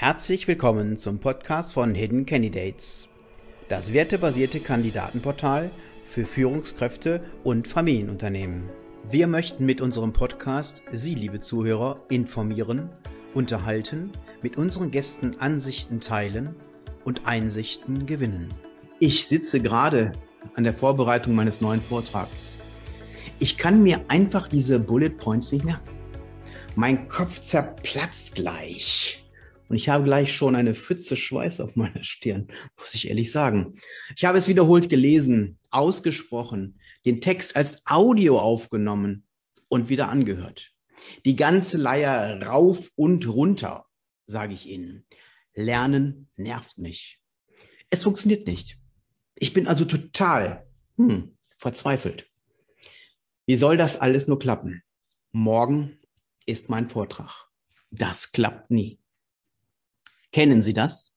Herzlich willkommen zum Podcast von Hidden Candidates, das wertebasierte Kandidatenportal für Führungskräfte und Familienunternehmen. Wir möchten mit unserem Podcast Sie, liebe Zuhörer, informieren, unterhalten, mit unseren Gästen Ansichten teilen und Einsichten gewinnen. Ich sitze gerade an der Vorbereitung meines neuen Vortrags. Ich kann mir einfach diese Bullet Points nicht merken. Mein Kopf zerplatzt gleich. Und ich habe gleich schon eine Pfütze Schweiß auf meiner Stirn, muss ich ehrlich sagen. Ich habe es wiederholt gelesen, ausgesprochen, den Text als Audio aufgenommen und wieder angehört. Die ganze Leier rauf und runter, sage ich Ihnen. Lernen nervt mich. Es funktioniert nicht. Ich bin also total hm, verzweifelt. Wie soll das alles nur klappen? Morgen ist mein Vortrag. Das klappt nie. Kennen Sie das?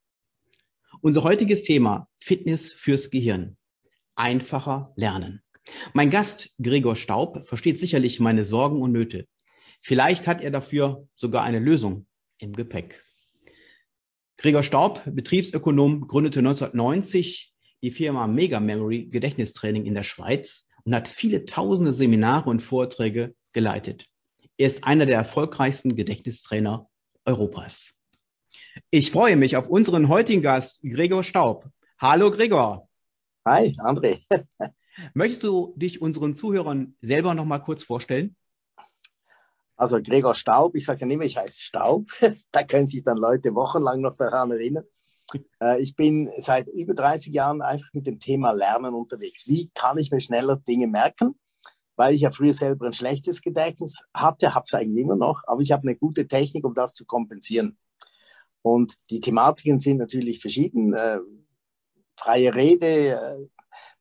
Unser heutiges Thema Fitness fürs Gehirn. Einfacher lernen. Mein Gast Gregor Staub versteht sicherlich meine Sorgen und Nöte. Vielleicht hat er dafür sogar eine Lösung im Gepäck. Gregor Staub, Betriebsökonom, gründete 1990 die Firma Mega Memory Gedächtnistraining in der Schweiz und hat viele tausende Seminare und Vorträge geleitet. Er ist einer der erfolgreichsten Gedächtnistrainer Europas. Ich freue mich auf unseren heutigen Gast, Gregor Staub. Hallo Gregor. Hi, André. Möchtest du dich unseren Zuhörern selber noch mal kurz vorstellen? Also Gregor Staub, ich sage ja nicht mehr, ich heiße Staub. da können sich dann Leute wochenlang noch daran erinnern. Äh, ich bin seit über 30 Jahren einfach mit dem Thema Lernen unterwegs. Wie kann ich mir schneller Dinge merken? Weil ich ja früher selber ein schlechtes Gedächtnis hatte, habe es eigentlich immer noch, aber ich habe eine gute Technik, um das zu kompensieren. Und die Thematiken sind natürlich verschieden. Äh, freie Rede, äh,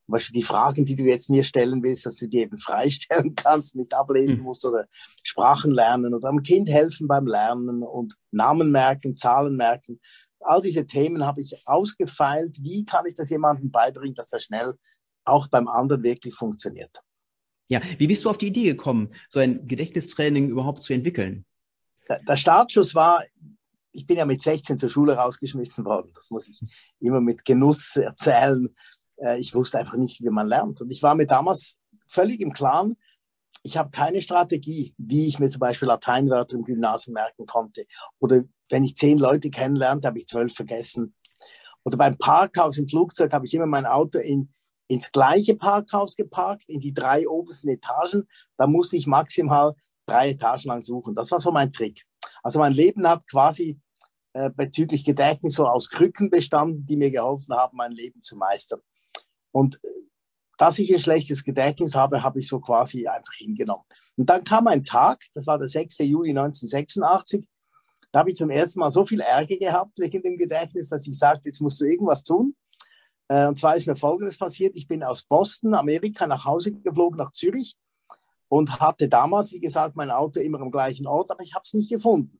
zum Beispiel die Fragen, die du jetzt mir stellen willst, dass du die eben freistellen kannst, nicht ablesen mhm. musst oder Sprachen lernen oder am Kind helfen beim Lernen und Namen merken, Zahlen merken. All diese Themen habe ich ausgefeilt. Wie kann ich das jemandem beibringen, dass er schnell auch beim anderen wirklich funktioniert? Ja, wie bist du auf die Idee gekommen, so ein Gedächtnistraining überhaupt zu entwickeln? Der Startschuss war, ich bin ja mit 16 zur Schule rausgeschmissen worden. Das muss ich immer mit Genuss erzählen. Äh, ich wusste einfach nicht, wie man lernt. Und ich war mir damals völlig im Klaren, ich habe keine Strategie, wie ich mir zum Beispiel Lateinwörter im Gymnasium merken konnte. Oder wenn ich zehn Leute kennenlernte, habe ich zwölf vergessen. Oder beim Parkhaus im Flugzeug habe ich immer mein Auto in, ins gleiche Parkhaus geparkt, in die drei obersten Etagen. Da musste ich maximal drei Etagen lang suchen. Das war so mein Trick. Also mein Leben hat quasi äh, bezüglich Gedächtnis so aus Krücken bestanden, die mir geholfen haben, mein Leben zu meistern. Und äh, dass ich ein schlechtes Gedächtnis habe, habe ich so quasi einfach hingenommen. Und dann kam ein Tag, das war der 6. Juli 1986, da habe ich zum ersten Mal so viel Ärger gehabt wegen dem Gedächtnis, dass ich sagte, jetzt musst du irgendwas tun. Äh, und zwar ist mir Folgendes passiert. Ich bin aus Boston, Amerika, nach Hause geflogen, nach Zürich und hatte damals, wie gesagt, mein Auto immer am gleichen Ort, aber ich habe es nicht gefunden.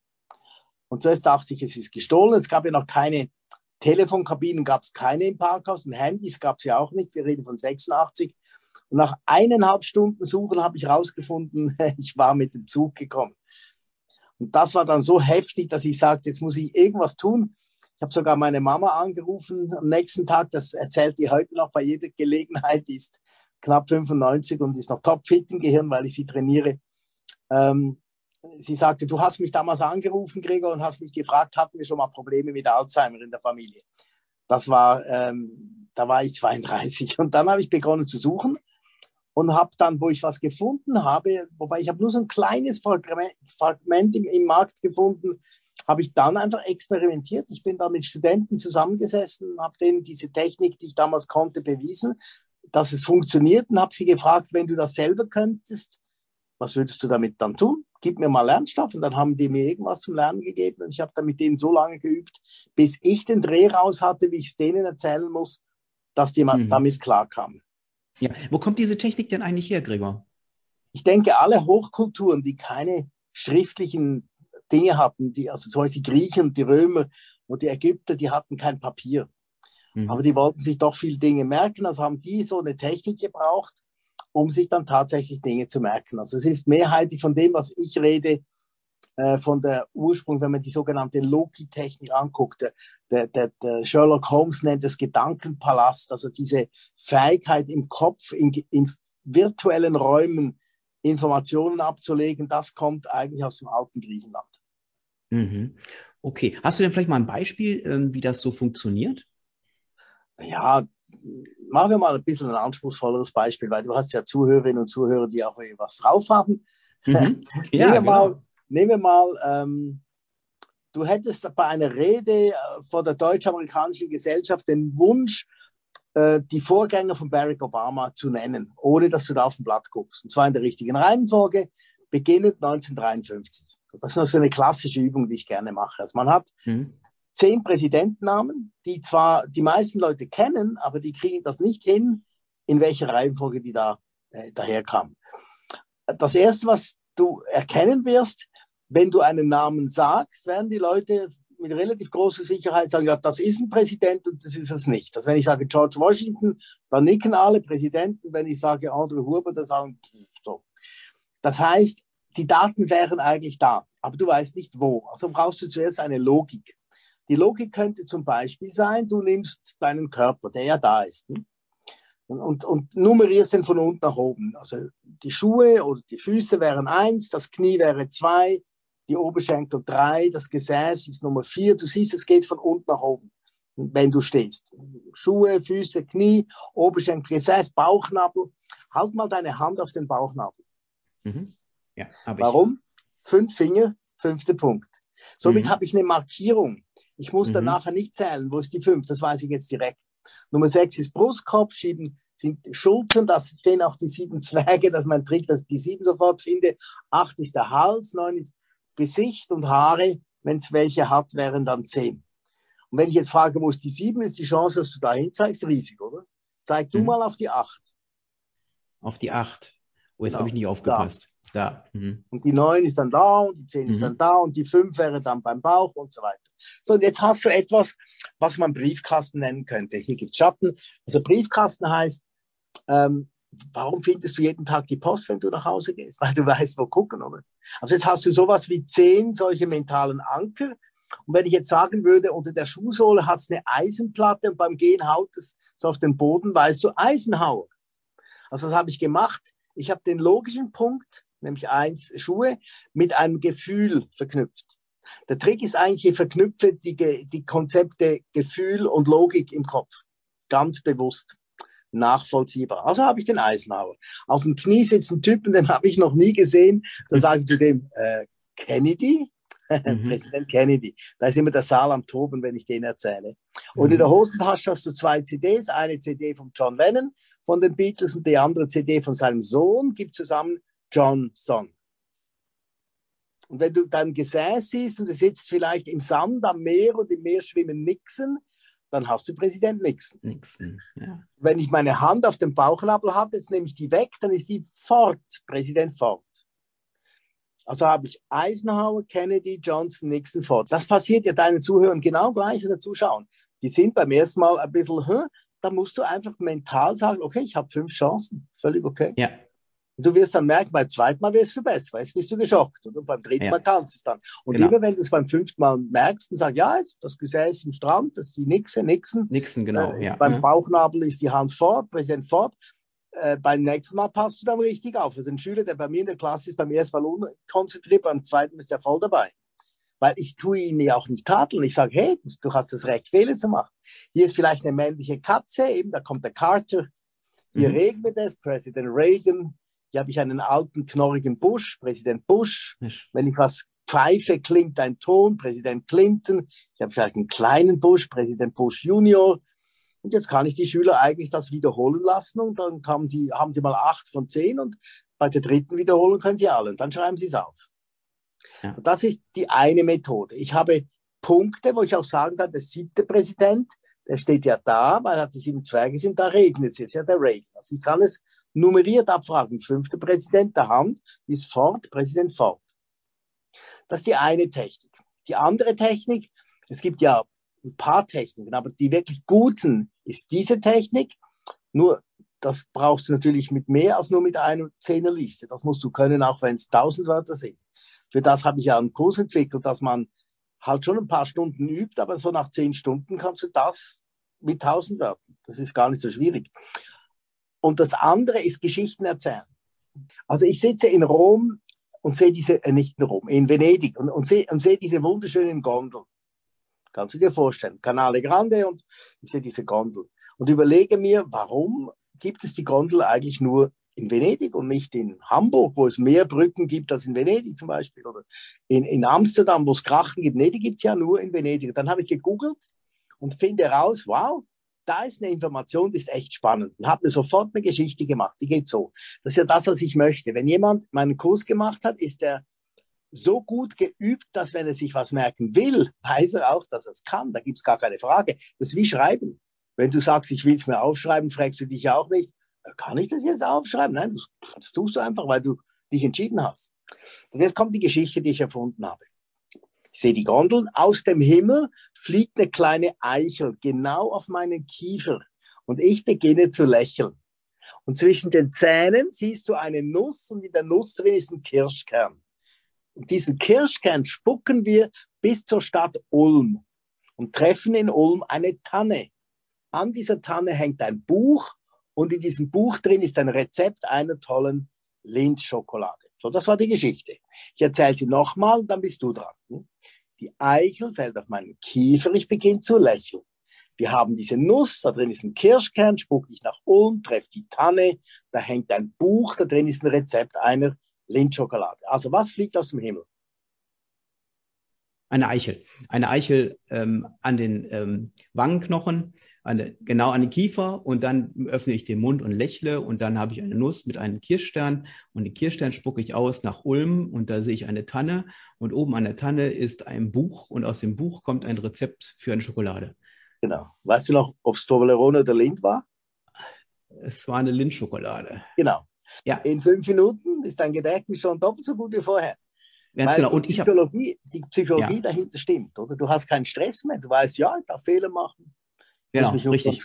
Und zuerst dachte ich, es ist gestohlen. Es gab ja noch keine Telefonkabinen, gab es keine im Parkhaus und Handys gab es ja auch nicht. Wir reden von 86. Und nach eineinhalb Stunden Suchen habe ich herausgefunden, ich war mit dem Zug gekommen. Und das war dann so heftig, dass ich sagte, jetzt muss ich irgendwas tun. Ich habe sogar meine Mama angerufen am nächsten Tag. Das erzählt die heute noch bei jeder Gelegenheit. Die ist knapp 95 und ist noch topfit im Gehirn, weil ich sie trainiere. Ähm, sie sagte, du hast mich damals angerufen, Gregor, und hast mich gefragt, hatten wir schon mal Probleme mit Alzheimer in der Familie? Das war, ähm, da war ich 32 und dann habe ich begonnen zu suchen und habe dann, wo ich was gefunden habe, wobei ich habe nur so ein kleines Fragment, im, im Markt gefunden, habe ich dann einfach experimentiert. Ich bin da mit Studenten zusammengesessen, habe denen diese Technik, die ich damals konnte, bewiesen, dass es funktioniert und habe sie gefragt, wenn du das selber könntest, was würdest du damit dann tun? Gib mir mal Lernstoff. Und dann haben die mir irgendwas zum Lernen gegeben. Und ich habe dann mit denen so lange geübt, bis ich den Dreh raus hatte, wie ich es denen erzählen muss, dass die mhm. damit klarkamen. Ja, wo kommt diese Technik denn eigentlich her, Gregor? Ich denke, alle Hochkulturen, die keine schriftlichen Dinge hatten, die, also zum Beispiel die Griechen und die Römer und die Ägypter, die hatten kein Papier. Mhm. Aber die wollten sich doch viele Dinge merken, also haben die so eine Technik gebraucht, um sich dann tatsächlich Dinge zu merken. Also es ist mehrheitlich von dem, was ich rede, äh, von der Ursprung, wenn man die sogenannte Loki-Technik anguckt. Der, der, der Sherlock Holmes nennt es Gedankenpalast, also diese Fähigkeit im Kopf, in, in virtuellen Räumen Informationen abzulegen, das kommt eigentlich aus dem alten Griechenland. Mhm. Okay. Hast du denn vielleicht mal ein Beispiel, ähm, wie das so funktioniert? Ja, machen wir mal ein bisschen ein anspruchsvolleres Beispiel, weil du hast ja Zuhörerinnen und Zuhörer, die auch was drauf haben. Mhm. Ja, nehmen wir mal, genau. nehmen wir mal ähm, du hättest bei einer Rede äh, vor der deutsch-amerikanischen Gesellschaft den Wunsch, äh, die Vorgänger von Barack Obama zu nennen, ohne dass du da auf dem Blatt guckst. Und zwar in der richtigen Reihenfolge, beginnend 1953. Das ist noch so eine klassische Übung, die ich gerne mache. Also man hat mhm. Zehn Präsidentennamen, die zwar die meisten Leute kennen, aber die kriegen das nicht hin, in welcher Reihenfolge die da äh, daherkamen. Das erste, was du erkennen wirst, wenn du einen Namen sagst, werden die Leute mit relativ großer Sicherheit sagen, ja, das ist ein Präsident und das ist es nicht. Also wenn ich sage George Washington, dann nicken alle Präsidenten. Wenn ich sage Andrew Huber, dann sagen so. Das heißt, die Daten wären eigentlich da, aber du weißt nicht wo. Also brauchst du zuerst eine Logik. Die Logik könnte zum Beispiel sein, du nimmst deinen Körper, der ja da ist, hm? und, und, und nummerierst ihn von unten nach oben. Also die Schuhe oder die Füße wären eins, das Knie wäre zwei, die Oberschenkel drei, das Gesäß ist Nummer vier. Du siehst, es geht von unten nach oben, wenn du stehst. Schuhe, Füße, Knie, Oberschenkel, Gesäß, Bauchnabel. Halt mal deine Hand auf den Bauchnabel. Mhm. Ja, Warum? Fünf Finger, fünfter Punkt. Somit mhm. habe ich eine Markierung. Ich muss mhm. dann nachher nicht zählen, wo ist die fünf, das weiß ich jetzt direkt. Nummer sechs ist Brustkorb, sieben sind Schultern, da stehen auch die sieben Zwerge, das ist mein Trick, dass ich die sieben sofort finde. Acht ist der Hals, neun ist Gesicht und Haare, wenn es welche hat, wären dann zehn. Und wenn ich jetzt frage, wo ist die sieben, ist die Chance, dass du dahin zeigst, riesig, oder? Zeig du mhm. mal auf die acht. Auf die acht. Oh, jetzt genau. habe ich nicht aufgepasst. Da. Mhm. Und die neun ist dann da und die zehn mhm. ist dann da und die fünf wäre dann beim Bauch und so weiter. So, und jetzt hast du etwas, was man Briefkasten nennen könnte. Hier gibt es Schatten. Also Briefkasten heißt, ähm, warum findest du jeden Tag die Post, wenn du nach Hause gehst? Weil du weißt, wo gucken, oder? Also jetzt hast du sowas wie zehn solche mentalen Anker. Und wenn ich jetzt sagen würde, unter der Schuhsohle hast du eine Eisenplatte und beim Gehen haut es so auf den Boden, weißt du, Eisenhauer. Also was habe ich gemacht? Ich habe den logischen Punkt, nämlich eins Schuhe, mit einem Gefühl verknüpft. Der Trick ist eigentlich, ich verknüpfe die, die Konzepte Gefühl und Logik im Kopf. Ganz bewusst nachvollziehbar. Also habe ich den Eisenhower. Auf dem Knie sitzen Typen, den habe ich noch nie gesehen. Da sage ich zu dem, äh, Kennedy? Mhm. Präsident Kennedy. Da ist immer der Saal am Toben, wenn ich den erzähle. Und in der mhm. Hosentasche hast du zwei CDs. Eine CD von John Lennon von den Beatles und die andere CD von seinem Sohn. Gibt zusammen John Song. Und wenn du dein Gesäß siehst und du sitzt vielleicht im Sand am Meer und im Meer schwimmen Nixon, dann hast du Präsident Nixon. Nixon ja. Wenn ich meine Hand auf dem Bauchnabel habe, jetzt nehme ich die weg, dann ist die Ford, Präsident Ford. Also habe ich Eisenhower, Kennedy, Johnson, Nixon, Ford. Das passiert ja deinen Zuhörern genau gleich oder Zuschauern. Die sind beim ersten Mal ein bisschen, Hä? da musst du einfach mental sagen, okay, ich habe fünf Chancen, völlig okay. Ja. Und du wirst dann merken, beim zweiten Mal wirst du besser, jetzt bist du geschockt. Und beim dritten ja. Mal kannst du es dann. Und genau. immer wenn du es beim fünften Mal merkst und sagst, ja, jetzt, das Gesäß im Strand, das ist die Nixon, Nixon. Nixon, genau. Äh, ja. Beim Bauchnabel ist die Hand fort, Präsident fort. Äh, beim nächsten Mal passt du dann richtig auf. Also ein Schüler, der bei mir in der Klasse ist, beim ersten Mal unkonzentriert, beim zweiten ist er voll dabei. Weil ich tue ihn ja auch nicht tadeln. Ich sage, hey, du hast das Recht, Fehler zu machen. Hier ist vielleicht eine männliche Katze, eben, da kommt der Carter. Hier mhm. regnet es, Präsident Reagan, hier habe ich einen alten, knorrigen Bush, Präsident Bush. Wenn ich was pfeife, klingt ein Ton, Präsident Clinton. Ich habe vielleicht einen kleinen Bush, Präsident Bush Junior. Und jetzt kann ich die Schüler eigentlich das wiederholen lassen und dann haben sie, haben sie mal acht von zehn und bei der dritten Wiederholung können sie alle und dann schreiben sie es auf. Ja. Das ist die eine Methode. Ich habe Punkte, wo ich auch sagen kann, der siebte Präsident, der steht ja da, weil er die sieben Zwerge sind, da regnet es jetzt, ja der Regen. Also ich kann es nummeriert abfragen. Fünfter Präsident der Hand ist Ford, Präsident Ford. Das ist die eine Technik. Die andere Technik, es gibt ja ein paar Techniken, aber die wirklich guten ist diese Technik. Nur das brauchst du natürlich mit mehr als nur mit einer Zehnerliste. Das musst du können, auch wenn es tausend Wörter sind. für das habe ich ja einen Kurs entwickelt, dass man halt schon ein paar Stunden übt, aber so nach zehn Stunden kannst du das mit tausend Wörtern. Das ist gar nicht so schwierig. Und das andere ist Geschichten erzählen. Also ich sitze in Rom und sehe diese, äh, nicht in Rom, in Venedig und, und sehe und sehe diese wunderschönen Gondeln. Kannst du dir vorstellen? Canale Grande und ich sehe diese Gondel. Und überlege mir, warum gibt es die Gondel eigentlich nur in Venedig und nicht in Hamburg, wo es mehr Brücken gibt als in Venedig zum Beispiel, oder in, in Amsterdam, wo es Krachen gibt. Nee, die gibt es ja nur in Venedig. Dann habe ich gegoogelt und finde heraus, wow, da ist eine Information, die ist echt spannend. Und habe mir sofort eine Geschichte gemacht, die geht so. Das ist ja das, was ich möchte. Wenn jemand meinen Kurs gemacht hat, ist er so gut geübt, dass wenn er sich was merken will, weiß er auch, dass er es kann. Da gibt es gar keine Frage. Das ist wie Schreiben. Wenn du sagst, ich will es mir aufschreiben, fragst du dich auch nicht, kann ich das jetzt aufschreiben? Nein, das, das tust du einfach, weil du dich entschieden hast. Und jetzt kommt die Geschichte, die ich erfunden habe. Ich sehe die Gondeln. Aus dem Himmel fliegt eine kleine Eichel genau auf meinen Kiefer. Und ich beginne zu lächeln. Und zwischen den Zähnen siehst du eine Nuss und in der Nuss drin ist ein Kirschkern. Und diesen Kirschkern spucken wir bis zur Stadt Ulm und treffen in Ulm eine Tanne. An dieser Tanne hängt ein Buch und in diesem Buch drin ist ein Rezept einer tollen Lindschokolade. So, das war die Geschichte. Ich erzähle sie nochmal dann bist du dran. Hm? Die Eichel fällt auf meinen Kiefer, ich beginne zu lächeln. Wir haben diese Nuss, da drin ist ein Kirschkern, spuck ich nach unten, treffe die Tanne, da hängt ein Buch, da drin ist ein Rezept einer Lindschokolade. Also was fliegt aus dem Himmel? Eine Eichel. Eine Eichel ähm, an den ähm, Wangenknochen eine, genau an den Kiefer und dann öffne ich den Mund und lächle und dann habe ich eine Nuss mit einem Kirschstern und den Kirschstern spucke ich aus nach Ulm und da sehe ich eine Tanne und oben an der Tanne ist ein Buch und aus dem Buch kommt ein Rezept für eine Schokolade. Genau. Weißt du noch, ob es Toblerone oder Lind war? Es war eine Lindschokolade. Genau. Ja. In fünf Minuten ist dein Gedächtnis schon doppelt so gut wie vorher. Ganz Weil genau. Und die Psychologie, die Psychologie ja. dahinter stimmt, oder? Du hast keinen Stress mehr. Du weißt, ja, ich darf Fehler machen. Genau, richtig.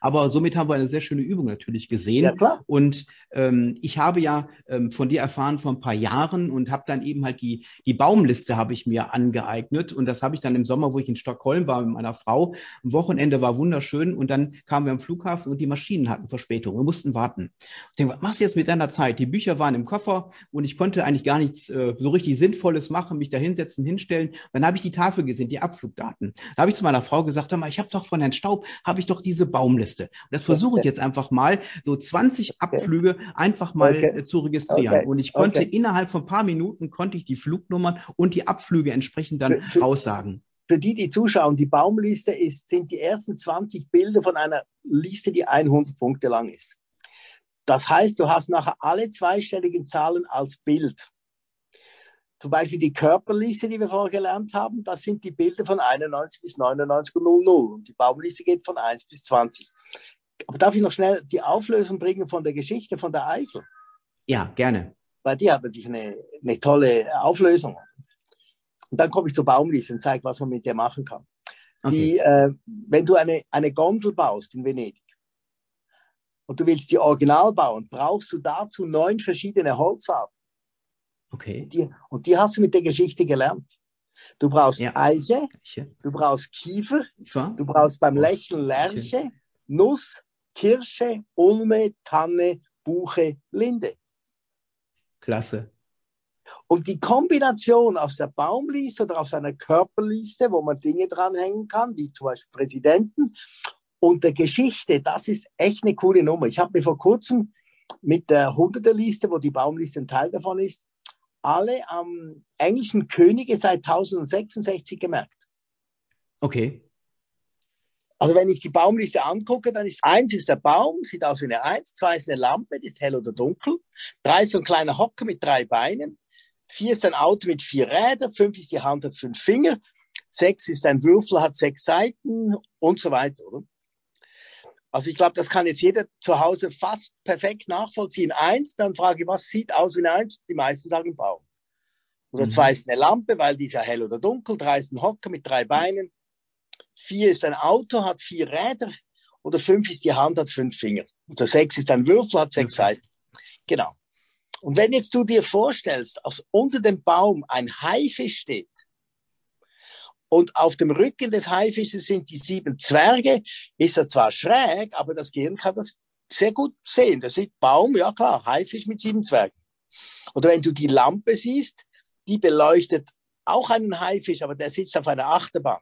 Aber somit haben wir eine sehr schöne Übung natürlich gesehen. Ja, klar. Und ähm, ich habe ja ähm, von dir erfahren vor ein paar Jahren und habe dann eben halt die, die Baumliste habe ich mir angeeignet. Und das habe ich dann im Sommer, wo ich in Stockholm war mit meiner Frau. Am Wochenende war wunderschön und dann kamen wir am Flughafen und die Maschinen hatten Verspätung. Wir mussten warten. Ich denke, was machst du jetzt mit deiner Zeit? Die Bücher waren im Koffer und ich konnte eigentlich gar nichts äh, so richtig Sinnvolles machen, mich da hinsetzen, hinstellen. Dann habe ich die Tafel gesehen, die Abflugdaten. Da habe ich zu meiner Frau gesagt, mal, ich habe doch von Herrn Staub, habe ich doch diese Baumliste. Liste. Und das versuche ich jetzt einfach mal, so 20 Abflüge einfach mal okay. Äh, zu registrieren. Okay. Und ich konnte okay. innerhalb von ein paar Minuten konnte ich die Flugnummern und die Abflüge entsprechend dann für, aussagen. Für die, die zuschauen, die Baumliste ist, sind die ersten 20 Bilder von einer Liste, die 100 Punkte lang ist. Das heißt, du hast nachher alle zweistelligen Zahlen als Bild. Zum Beispiel die Körperliste, die wir vorher gelernt haben, das sind die Bilder von 91 bis 99,00 und die Baumliste geht von 1 bis 20. Aber darf ich noch schnell die Auflösung bringen von der Geschichte von der Eichel? Ja, gerne. Weil die hat natürlich eine, eine tolle Auflösung. Und dann komme ich zur Baumliste und zeige, was man mit der machen kann. Okay. Die, äh, wenn du eine, eine Gondel baust in Venedig und du willst die Original bauen, brauchst du dazu neun verschiedene Holzarten. Okay. Die, und die hast du mit der Geschichte gelernt. Du brauchst ja. Eiche, du brauchst Kiefer, du brauchst beim Lächeln Lerche, Nuss, Kirsche, Ulme, Tanne, Buche, Linde. Klasse. Und die Kombination aus der Baumliste oder aus einer Körperliste, wo man Dinge dranhängen kann, wie zum Beispiel Präsidenten, und der Geschichte, das ist echt eine coole Nummer. Ich habe mir vor kurzem mit der Hunderterliste, wo die Baumliste ein Teil davon ist, alle am englischen Könige seit 1066 gemerkt. Okay. Also wenn ich die Baumliste angucke, dann ist eins ist der Baum, sieht aus wie eine Eins, zwei ist eine Lampe, die ist hell oder dunkel, drei ist so ein kleiner Hocker mit drei Beinen, vier ist ein Auto mit vier Rädern, fünf ist die Hand, hat fünf Finger, sechs ist ein Würfel, hat sechs Seiten und so weiter. Oder? Also ich glaube, das kann jetzt jeder zu Hause fast perfekt nachvollziehen. Eins, dann frage ich, was sieht aus wie eine Eins? Die meisten sagen Baum. Oder mhm. zwei ist eine Lampe, weil die ist ja hell oder dunkel. Drei ist ein Hocker mit drei Beinen. Vier ist ein Auto, hat vier Räder. Oder fünf ist die Hand, hat fünf Finger. Oder sechs ist ein Würfel, hat sechs. Seiten. Genau. Und wenn jetzt du dir vorstellst, dass unter dem Baum ein Haifisch steht und auf dem Rücken des Haifisches sind die sieben Zwerge, ist er zwar schräg, aber das Gehirn kann das sehr gut sehen. Das sieht Baum, ja klar, Haifisch mit sieben Zwergen. Oder wenn du die Lampe siehst, die beleuchtet auch einen Haifisch, aber der sitzt auf einer Achterbahn.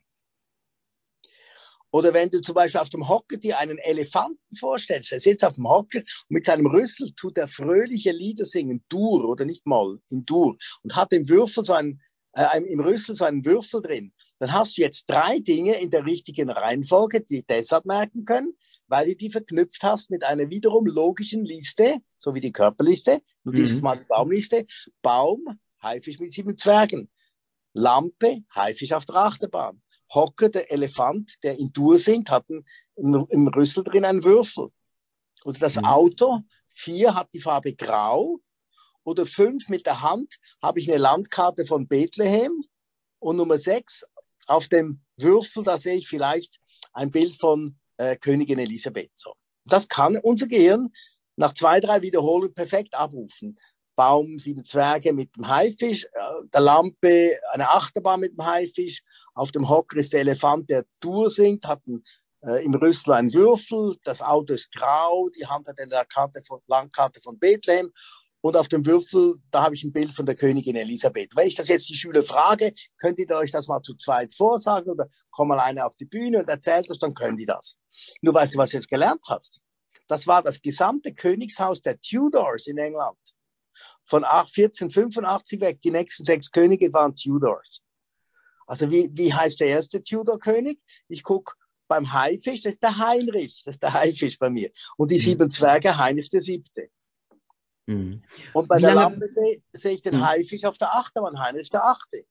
Oder wenn du zum Beispiel auf dem Hocker dir einen Elefanten vorstellst, der sitzt auf dem Hocker und mit seinem Rüssel tut er fröhliche Lieder singen, Dur oder nicht mal, in Dur, und hat im Würfel so einen, äh, im Rüssel so einen Würfel drin. Dann hast du jetzt drei Dinge in der richtigen Reihenfolge, die deshalb merken können, weil du die verknüpft hast mit einer wiederum logischen Liste, so wie die Körperliste, nur mhm. dieses Mal die Baumliste. Baum, Haifisch mit sieben Zwergen. Lampe, Haifisch auf der Achterbahn. Hocker, der Elefant, der in Dur singt, hat einen, im, im Rüssel drin einen Würfel. Oder das mhm. Auto, vier hat die Farbe grau. Oder fünf mit der Hand habe ich eine Landkarte von Bethlehem. Und Nummer sechs, auf dem Würfel, da sehe ich vielleicht ein Bild von äh, Königin Elisabeth. So. Das kann unser Gehirn nach zwei, drei Wiederholungen perfekt abrufen. Baum, sieben Zwerge mit dem Haifisch, äh, der Lampe, eine Achterbahn mit dem Haifisch, auf dem Hocker ist der Elefant, der Tour singt, hat ein, äh, im Rüssel einen Würfel, das Auto ist grau, die Hand hat eine Karte von, Landkarte von Bethlehem und auf dem Würfel, da habe ich ein Bild von der Königin Elisabeth. Wenn ich das jetzt die Schüler frage, könnt ihr euch das mal zu zweit vorsagen oder komm mal einer auf die Bühne und erzählt das, dann können die das. Nur weißt du, was du jetzt gelernt hast? Das war das gesamte Königshaus der Tudors in England. Von 1485 weg, die nächsten sechs Könige waren Tudors. Also wie, wie heißt der erste Tudor-König? Ich gucke beim Haifisch, das ist der Heinrich, das ist der Haifisch bei mir. Und die mhm. sieben Zwerge, Heinrich der Siebte. Mhm. Und bei wie der Lampe sehe seh ich den mhm. Haifisch auf der Achterbahn, Heinrich der Achte.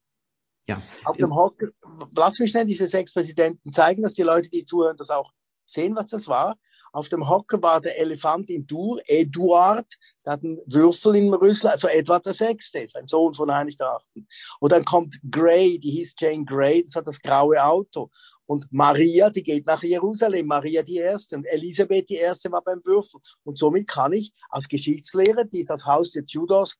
Ja. Auf dem Hocker, lass mich schnell diese sechs Präsidenten zeigen, dass die Leute, die zuhören, das auch sehen, was das war. Auf dem Hocker war der Elefant in Dur, Eduard, der hat einen Würfel im Rüssel, also Edward der Sechste, ist ein Sohn von Heinrich der Achten. Und dann kommt Gray, die hieß Jane Gray, das hat das graue Auto. Und Maria, die geht nach Jerusalem, Maria die Erste. Und Elisabeth die Erste war beim Würfel. Und somit kann ich als Geschichtslehrer, die das Haus der Tudors,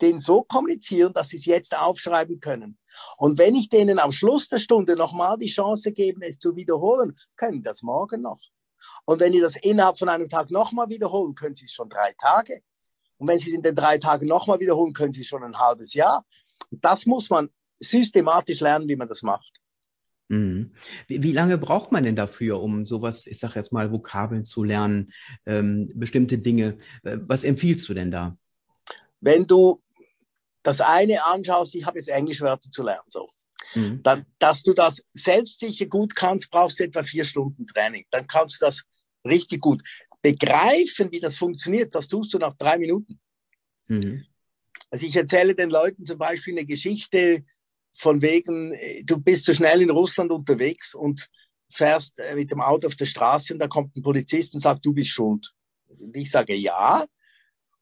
den so kommunizieren, dass sie es jetzt aufschreiben können. Und wenn ich denen am Schluss der Stunde nochmal die Chance gebe, es zu wiederholen, können das morgen noch. Und wenn die das innerhalb von einem Tag nochmal wiederholen, können sie es schon drei Tage. Und wenn sie es in den drei Tagen nochmal wiederholen, können sie es schon ein halbes Jahr. Das muss man systematisch lernen, wie man das macht. Mhm. Wie, wie, lange braucht man denn dafür, um sowas, ich sage jetzt mal, Vokabeln zu lernen, ähm, bestimmte Dinge? Äh, was empfiehlst du denn da? Wenn du das eine anschaust, ich habe jetzt Englischwörter zu lernen, so. Mhm. Dann, dass du das selbstsicher gut kannst, brauchst du etwa vier Stunden Training. Dann kannst du das richtig gut. Begreifen, wie das funktioniert, das tust du nach drei Minuten. Mhm. Also ich erzähle den Leuten zum Beispiel eine Geschichte von wegen, äh, du bist zu so schnell in Russland unterwegs und fährst äh, mit dem Auto auf der Straße und da kommt ein Polizist und sagt, du bist schuld. Und ich sage ja.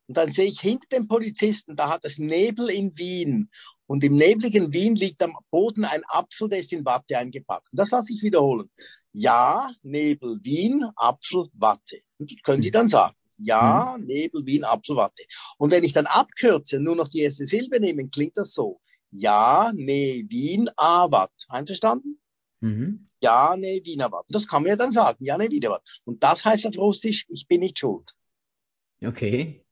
Und dann sehe ich hinter dem Polizisten, da hat es Nebel in Wien. Und im nebligen Wien liegt am Boden ein Apfel, der ist in Watte eingepackt. Und das lasse ich wiederholen. Ja, Nebel, Wien, Apfel, Watte. Und das können die dann sagen. Ja, mhm. Nebel, Wien, Apfel, Watte. Und wenn ich dann abkürze, nur noch die erste Silbe nehme, klingt das so. Ja, nee, Wien, Avat. Einverstanden? Mhm. Ja, nee, Wien, Avat. Das kann man ja dann sagen. Ja, nee, wieder was. Und das heißt auf Russisch, ich bin nicht schuld. Okay.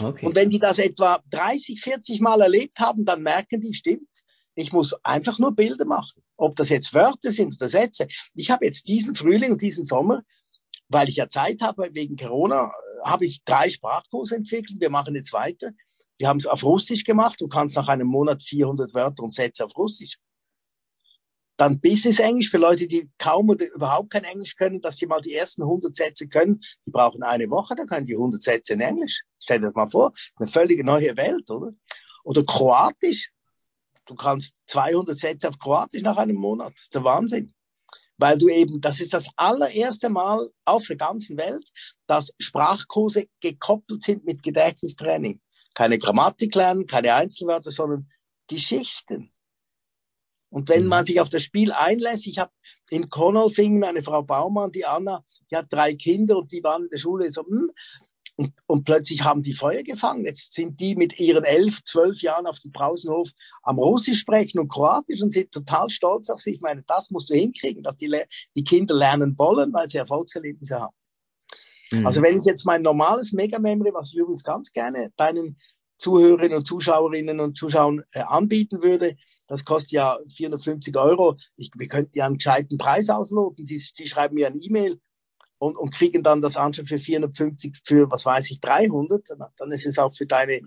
Okay. Und wenn die das etwa 30, 40 Mal erlebt haben, dann merken die, stimmt, ich muss einfach nur Bilder machen. Ob das jetzt Wörter sind oder Sätze. Ich habe jetzt diesen Frühling und diesen Sommer, weil ich ja Zeit habe wegen Corona, äh, habe ich drei Sprachkurse entwickelt. Wir machen jetzt weiter. Wir haben es auf Russisch gemacht. Du kannst nach einem Monat 400 Wörter und Sätze auf Russisch dann Business Englisch für Leute, die kaum oder überhaupt kein Englisch können, dass sie mal die ersten 100 Sätze können. Die brauchen eine Woche, dann können die 100 Sätze in Englisch. Stell dir das mal vor, eine völlig neue Welt, oder? Oder Kroatisch. Du kannst 200 Sätze auf Kroatisch nach einem Monat. Das ist der Wahnsinn. Weil du eben, das ist das allererste Mal auf der ganzen Welt, dass Sprachkurse gekoppelt sind mit Gedächtnistraining. Keine Grammatik lernen, keine Einzelwörter, sondern Geschichten. Und wenn man mhm. sich auf das Spiel einlässt, ich habe in Konolfingen eine Frau Baumann, die Anna, die hat drei Kinder und die waren in der Schule so, hm, Und, und, plötzlich haben die Feuer gefangen. Jetzt sind die mit ihren elf, zwölf Jahren auf dem Pausenhof am Russisch sprechen und Kroatisch und sind total stolz auf sich. Ich meine, das musst du hinkriegen, dass die, die Kinder lernen wollen, weil sie Erfolgserlebnisse haben. Mhm. Also wenn ich jetzt mein normales Mega-Memory, was ich übrigens ganz gerne deinen Zuhörerinnen und Zuschauerinnen und Zuschauern äh, anbieten würde, das kostet ja 450 Euro. Ich, wir könnten ja einen gescheiten Preis ausloten. Die, die schreiben mir eine E-Mail und, und kriegen dann das Anschluss für 450, für was weiß ich, 300. Dann ist es auch für deine,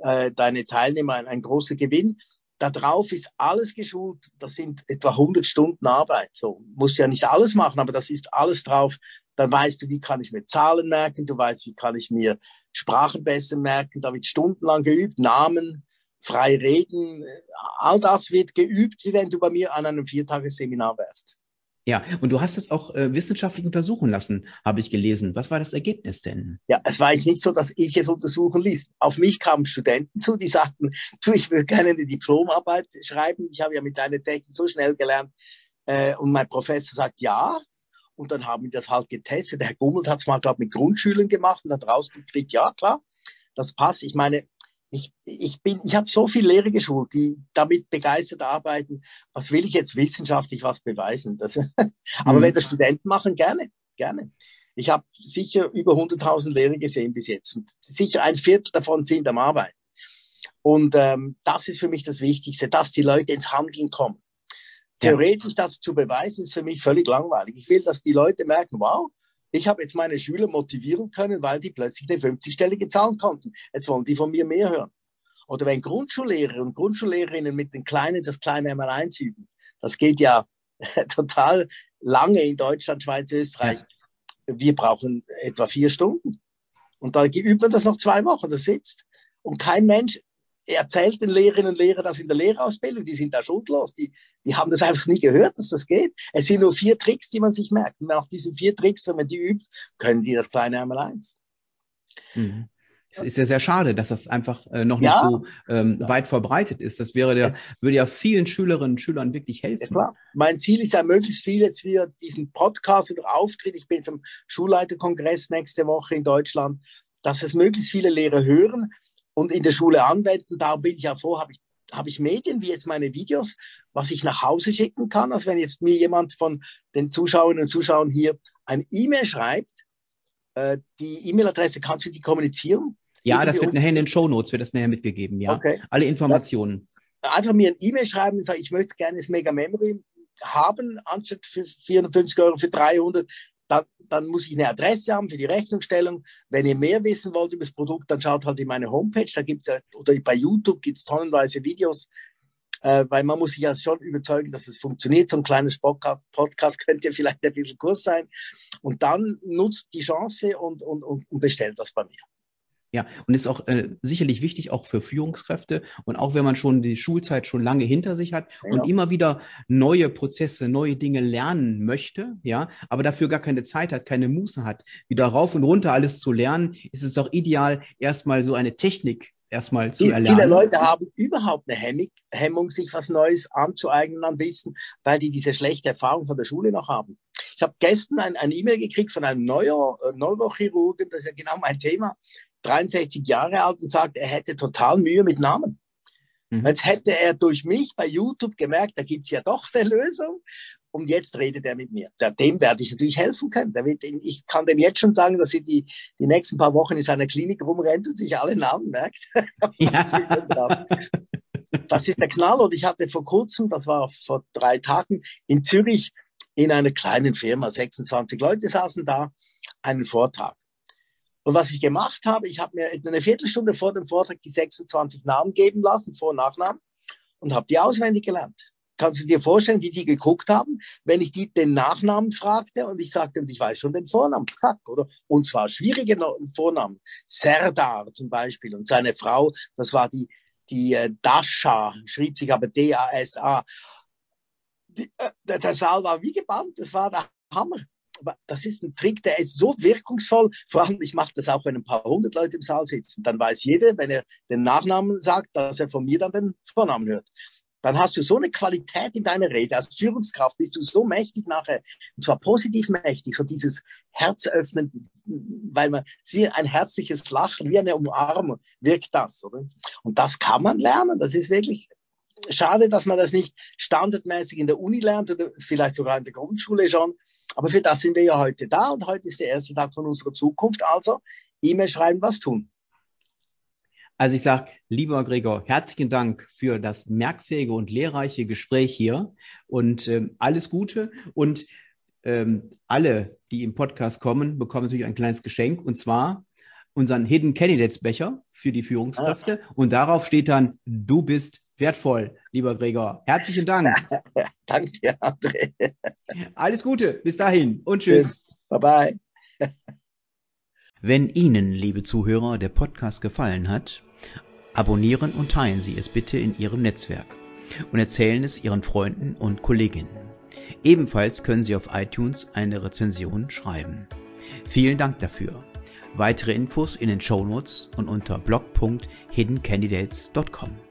äh, deine Teilnehmer ein, ein großer Gewinn. Da drauf ist alles geschult. Das sind etwa 100 Stunden Arbeit. So muss ja nicht alles machen, aber das ist alles drauf. Dann weißt du, wie kann ich mir Zahlen merken. Du weißt, wie kann ich mir Sprachen besser merken. Da wird stundenlang geübt. Namen, frei reden. All das wird geübt, wie wenn du bei mir an einem Viertagesseminar wärst. Ja, und du hast es auch äh, wissenschaftlich untersuchen lassen, habe ich gelesen. Was war das Ergebnis denn? Ja, es war eigentlich nicht so, dass ich es untersuchen ließ. Auf mich kamen Studenten zu, die sagten, du, ich will gerne eine Diplomarbeit schreiben. Ich habe ja mit deiner Technik so schnell gelernt. Äh, und mein Professor sagt, ja. Und dann haben wir das halt getestet. Der Herr Gummelt hat es mal, glaube mit Grundschülern gemacht und hat rausgekriegt, ja, klar, das passt. Ich meine, ich, ich bin, ich habe so viele Lehrer geschult, die damit begeistert arbeiten. Was will ich jetzt wissenschaftlich was beweisen? Das, aber mhm. wenn das Studenten machen, gerne, gerne. Ich habe sicher über 100.000 Lehrer gesehen bis jetzt. Und sicher ein Viertel davon sind am Arbeiten. Und ähm, das ist für mich das Wichtigste, dass die Leute ins Handeln kommen. Theoretisch das zu beweisen, ist für mich völlig langweilig. Ich will, dass die Leute merken, wow, ich habe jetzt meine Schüler motivieren können, weil die plötzlich eine 50-stellige zahlen konnten. Jetzt wollen die von mir mehr hören. Oder wenn Grundschullehrer und Grundschullehrerinnen mit den Kleinen das kleine einmal eins üben, das geht ja total lange in Deutschland, Schweiz, Österreich. Wir brauchen etwa vier Stunden. Und dann übt man das noch zwei Wochen, das sitzt. Und kein Mensch erzählt den Lehrerinnen und Lehrern das in der Lehrausbildung, die sind da schuldlos, die, die haben das einfach nie gehört, dass das geht. Es sind nur vier Tricks, die man sich merkt. Und nach diesen vier Tricks, wenn man die übt, können die das kleine einmal eins. Mhm. Es ist ja sehr schade, dass das einfach äh, noch ja. nicht so ähm, ja. weit verbreitet ist. Das wäre der, würde ja vielen Schülerinnen und Schülern wirklich helfen. Ja. Mein Ziel ist ja möglichst viel jetzt für diesen Podcast oder Auftritt. Ich bin zum Schulleiterkongress nächste Woche in Deutschland, dass es möglichst viele Lehrer hören, und in der Schule anwenden. Da bin ich ja vor, habe ich, habe ich Medien wie jetzt meine Videos, was ich nach Hause schicken kann. Also wenn jetzt mir jemand von den Zuschauerinnen und Zuschauern hier ein E-Mail schreibt, äh, die E-Mail-Adresse kannst du die kommunizieren? Ja, das wird nachher in den Show Notes wird das nachher mitgegeben, ja. Okay. Alle Informationen. Ja. Einfach mir ein E-Mail schreiben und sagen, ich möchte gerne das Mega Memory haben, anstatt für 450 Euro für 300 dann, dann muss ich eine Adresse haben für die Rechnungsstellung. Wenn ihr mehr wissen wollt über das Produkt, dann schaut halt in meine Homepage. Da gibt's ja, oder bei YouTube gibt's tonnenweise Videos, äh, weil man muss sich ja schon überzeugen, dass es funktioniert. So ein kleines Podcast, Podcast könnte vielleicht ein bisschen kurz sein. Und dann nutzt die Chance und, und, und bestellt das bei mir. Ja, und ist auch äh, sicherlich wichtig, auch für Führungskräfte und auch wenn man schon die Schulzeit schon lange hinter sich hat ja. und immer wieder neue Prozesse, neue Dinge lernen möchte, ja, aber dafür gar keine Zeit hat, keine Muße hat, wieder rauf und runter alles zu lernen, ist es auch ideal, erstmal so eine Technik erstmal zu erlernen. Viele Leute haben überhaupt eine Hemmung, sich was Neues anzueignen an Wissen, weil die diese schlechte Erfahrung von der Schule noch haben. Ich habe gestern ein, ein E-Mail gekriegt von einem Neuro, äh, Neurochirurgen, das ist ja genau mein Thema. 63 Jahre alt und sagt, er hätte total Mühe mit Namen. Mhm. Jetzt hätte er durch mich bei YouTube gemerkt, da gibt's ja doch eine Lösung. Und jetzt redet er mit mir. Dem werde ich natürlich helfen können. Ich kann dem jetzt schon sagen, dass er die, die nächsten paar Wochen in seiner Klinik rumrennt und sich alle Namen merkt. Ja. das ist der Knall. Und ich hatte vor kurzem, das war vor drei Tagen, in Zürich in einer kleinen Firma, 26 Leute saßen da, einen Vortrag. Und was ich gemacht habe, ich habe mir eine Viertelstunde vor dem Vortrag die 26 Namen geben lassen, Vor- und Nachnamen, und habe die auswendig gelernt. Kannst du dir vorstellen, wie die geguckt haben, wenn ich die den Nachnamen fragte und ich sagte, und ich weiß schon den Vornamen, zack, oder? Und zwar schwierige Vornamen. Serdar zum Beispiel und seine Frau, das war die, die äh, Dasha, schrieb sich aber D-A-S-A. Äh, der, der Saal war wie gebannt, das war der Hammer das ist ein Trick, der ist so wirkungsvoll. Vor allem, ich mache das auch, wenn ein paar hundert Leute im Saal sitzen. Dann weiß jeder, wenn er den Nachnamen sagt, dass er von mir dann den Vornamen hört. dann hast du so eine Qualität in deiner Rede. Als Führungskraft bist du so mächtig nachher, und zwar positiv mächtig, so dieses Herz öffnen, weil man, wie ein herzliches Lachen, wie eine Umarmung wirkt das, oder? Und das kann man lernen. Das ist wirklich schade, dass man das nicht standardmäßig in der Uni lernt oder vielleicht sogar in der Grundschule schon. Aber für das sind wir ja heute da und heute ist der erste Tag von unserer Zukunft. Also E-Mail schreiben, was tun. Also ich sage, lieber Gregor, herzlichen Dank für das merkfähige und lehrreiche Gespräch hier und ähm, alles Gute. Und ähm, alle, die im Podcast kommen, bekommen natürlich ein kleines Geschenk und zwar unseren Hidden Candidates Becher für die Führungskräfte. Ah. Und darauf steht dann, du bist wertvoll, lieber Gregor. Herzlichen Dank. Danke dir, André. Alles Gute, bis dahin und tschüss. Bye bye. Wenn Ihnen, liebe Zuhörer, der Podcast gefallen hat, Abonnieren und teilen Sie es bitte in Ihrem Netzwerk und erzählen es Ihren Freunden und Kolleginnen. Ebenfalls können Sie auf iTunes eine Rezension schreiben. Vielen Dank dafür. Weitere Infos in den Show Notes und unter blog.hiddencandidates.com.